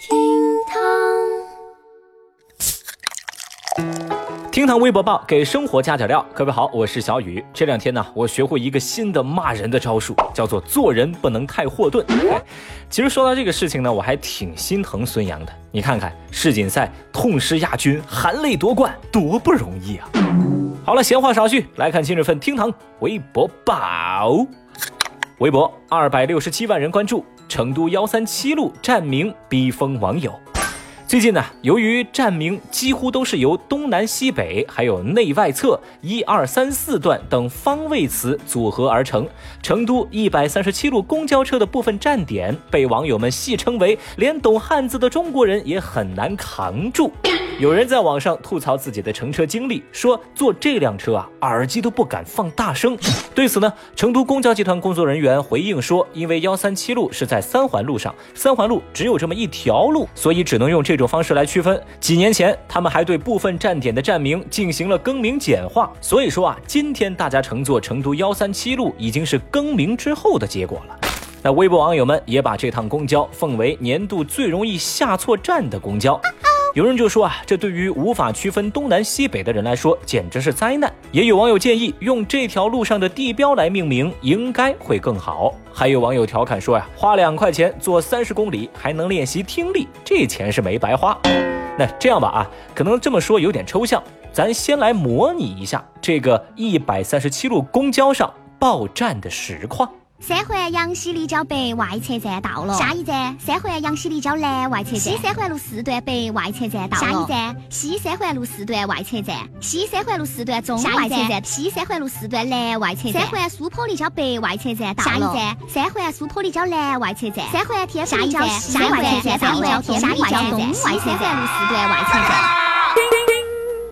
厅堂，厅堂微博报给生活加点料。各位好，我是小雨。这两天呢，我学会一个新的骂人的招数，叫做做人不能太霍顿。哎，其实说到这个事情呢，我还挺心疼孙杨的。你看看世锦赛痛失亚军，含泪夺冠，多不容易啊！好了，闲话少叙，来看今日份厅堂微博报。微博二百六十七万人关注。成都幺三七路站名逼疯网友。最近呢，由于站名几乎都是由东南西北、还有内外侧、一二三四段等方位词组合而成，成都一百三十七路公交车的部分站点被网友们戏称为“连懂汉字的中国人也很难扛住”。有人在网上吐槽自己的乘车经历，说坐这辆车啊，耳机都不敢放大声。对此呢，成都公交集团工作人员回应说，因为幺三七路是在三环路上，三环路只有这么一条路，所以只能用这种方式来区分。几年前，他们还对部分站点的站名进行了更名简化。所以说啊，今天大家乘坐成都幺三七路，已经是更名之后的结果了。那微博网友们也把这趟公交奉为年度最容易下错站的公交。有人就说啊，这对于无法区分东南西北的人来说，简直是灾难。也有网友建议用这条路上的地标来命名，应该会更好。还有网友调侃说呀，花两块钱坐三十公里还能练习听力，这钱是没白花。那这样吧啊，可能这么说有点抽象，咱先来模拟一下这个一百三十七路公交上报站的实况。三环杨溪立交北外侧站到了，下一站三环杨溪立交南外侧站。西三环路四段北外侧站到了，下一站西三环路四段外侧站。西三环路四段中外侧站，西三环路四段南外侧站。三环苏坡立交北外侧站到了，下一站三环苏坡立交南外侧站。三环天府立交西外侧站到了，下一站东外侧站三环路四段外侧站。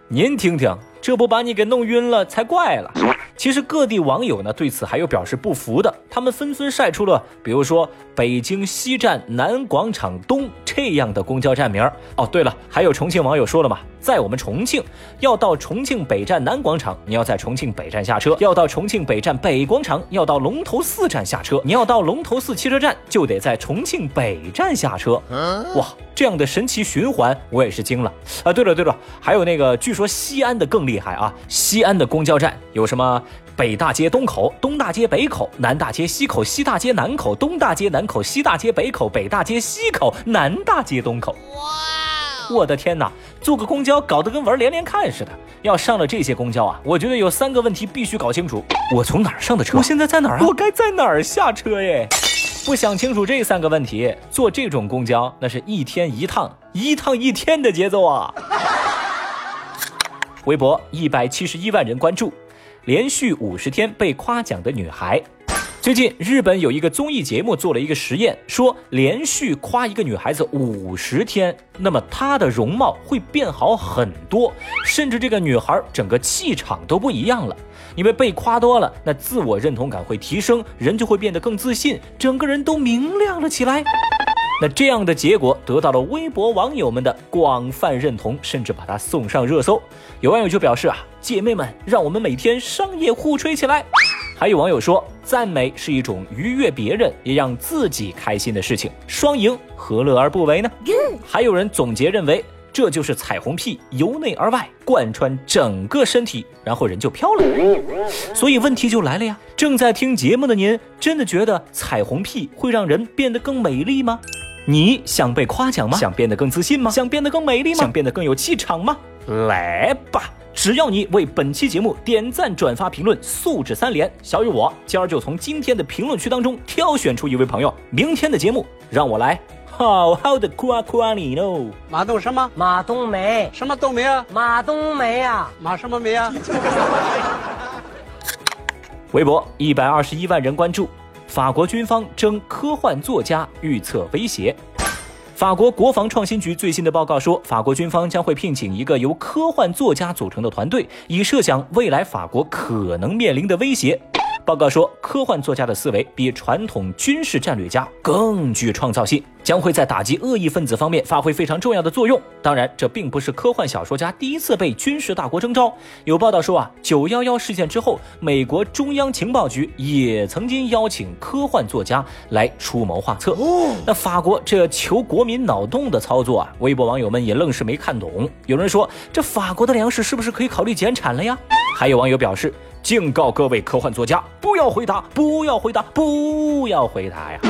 您听听，这不把你给弄晕了才怪了。其实各地网友呢对此还有表示不服的，他们纷纷晒出了，比如说北京西站南广场东这样的公交站名儿。哦，对了，还有重庆网友说了嘛，在我们重庆要到重庆北站南广场，你要在重庆北站下车；要到重庆北站北广场，要到龙头寺站下车；你要到龙头寺汽车站，就得在重庆北站下车。哇，这样的神奇循环，我也是惊了啊！对了对了，还有那个，据说西安的更厉害啊，西安的公交站有什么？北大街东口、东大街北口、南大街西口、西大街南口、东大街南口、西大街北口、北大街西口、南大街东口。哇！我的天哪，坐个公交搞得跟玩连连看似的。要上了这些公交啊，我觉得有三个问题必须搞清楚：我从哪儿上的车？我现在在哪儿啊？我该在哪儿下车耶？不想清楚这三个问题，坐这种公交那是一天一趟，一趟一天的节奏啊！微博一百七十一万人关注。连续五十天被夸奖的女孩，最近日本有一个综艺节目做了一个实验，说连续夸一个女孩子五十天，那么她的容貌会变好很多，甚至这个女孩整个气场都不一样了。因为被夸多了，那自我认同感会提升，人就会变得更自信，整个人都明亮了起来。那这样的结果得到了微博网友们的广泛认同，甚至把它送上热搜。有网友就表示啊，姐妹们，让我们每天商业互吹起来。还有网友说，赞美是一种愉悦别人也让自己开心的事情，双赢何乐而不为呢？还有人总结认为，这就是彩虹屁由内而外贯穿整个身体，然后人就飘了。所以问题就来了呀，正在听节目的您，真的觉得彩虹屁会让人变得更美丽吗？你想被夸奖吗？想变得更自信吗？想变得更美丽吗？想变得更有气场吗？来吧！只要你为本期节目点赞、转发、评论，素质三连，小雨我今儿就从今天的评论区当中挑选出一位朋友，明天的节目让我来好好的夸夸你喽！马冬什么？马冬梅？什么冬梅啊？马冬梅啊？马什么梅啊？微博一百二十一万人关注。法国军方征科幻作家预测威胁。法国国防创新局最新的报告说，法国军方将会聘请一个由科幻作家组成的团队，以设想未来法国可能面临的威胁。报告说，科幻作家的思维比传统军事战略家更具创造性，将会在打击恶意分子方面发挥非常重要的作用。当然，这并不是科幻小说家第一次被军事大国征召。有报道说啊，九幺幺事件之后，美国中央情报局也曾经邀请科幻作家来出谋划策。那法国这求国民脑洞的操作啊，微博网友们也愣是没看懂。有人说，这法国的粮食是不是可以考虑减产了呀？还有网友表示。警告各位科幻作家，不要回答，不要回答，不要回答呀！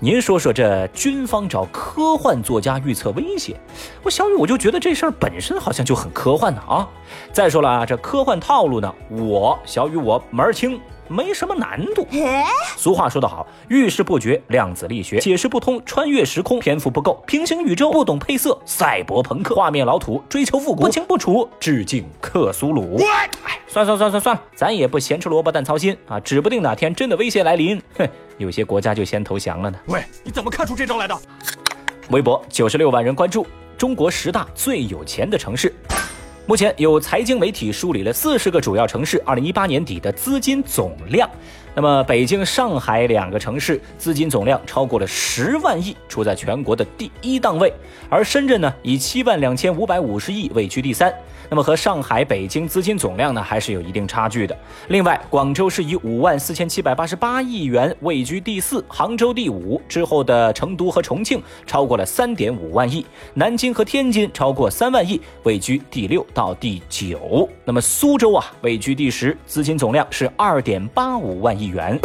您说说，这军方找科幻作家预测威胁，我小雨我就觉得这事儿本身好像就很科幻呢啊！再说了啊，这科幻套路呢，我小雨我门儿清。没什么难度。俗话说得好，遇事不决，量子力学解释不通，穿越时空篇幅不够，平行宇宙不懂配色，赛博朋克画面老土，追求复古不清不楚，致敬克苏鲁。哎，算算算算算了，咱也不闲吃萝卜淡操心啊，指不定哪天真的威胁来临，哼，有些国家就先投降了呢。喂，你怎么看出这招来的？微博九十六万人关注，中国十大最有钱的城市。目前有财经媒体梳理了四十个主要城市二零一八年底的资金总量。那么，北京、上海两个城市资金总量超过了十万亿，处在全国的第一档位。而深圳呢，以七万两千五百五十亿位居第三。那么和上海、北京资金总量呢，还是有一定差距的。另外，广州是以五万四千七百八十八亿元位居第四，杭州第五，之后的成都和重庆超过了三点五万亿，南京和天津超过三万亿，位居第六到第九。那么苏州啊，位居第十，资金总量是二点八五万亿元。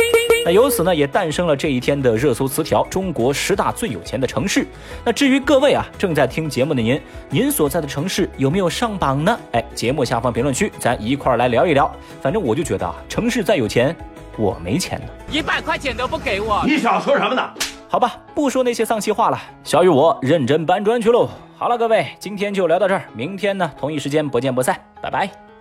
那由此呢，也诞生了这一天的热搜词条：中国十大最有钱的城市。那至于各位啊，正在听节目的您，您所在的城市有没有上榜呢？哎，节目下方评论区，咱一块儿来聊一聊。反正我就觉得啊，城市再有钱，我没钱呢，一百块钱都不给我。你少说什么呢？好吧，不说那些丧气话了，小雨我认真搬砖去喽。好了，各位，今天就聊到这儿，明天呢，同一时间不见不散，拜拜。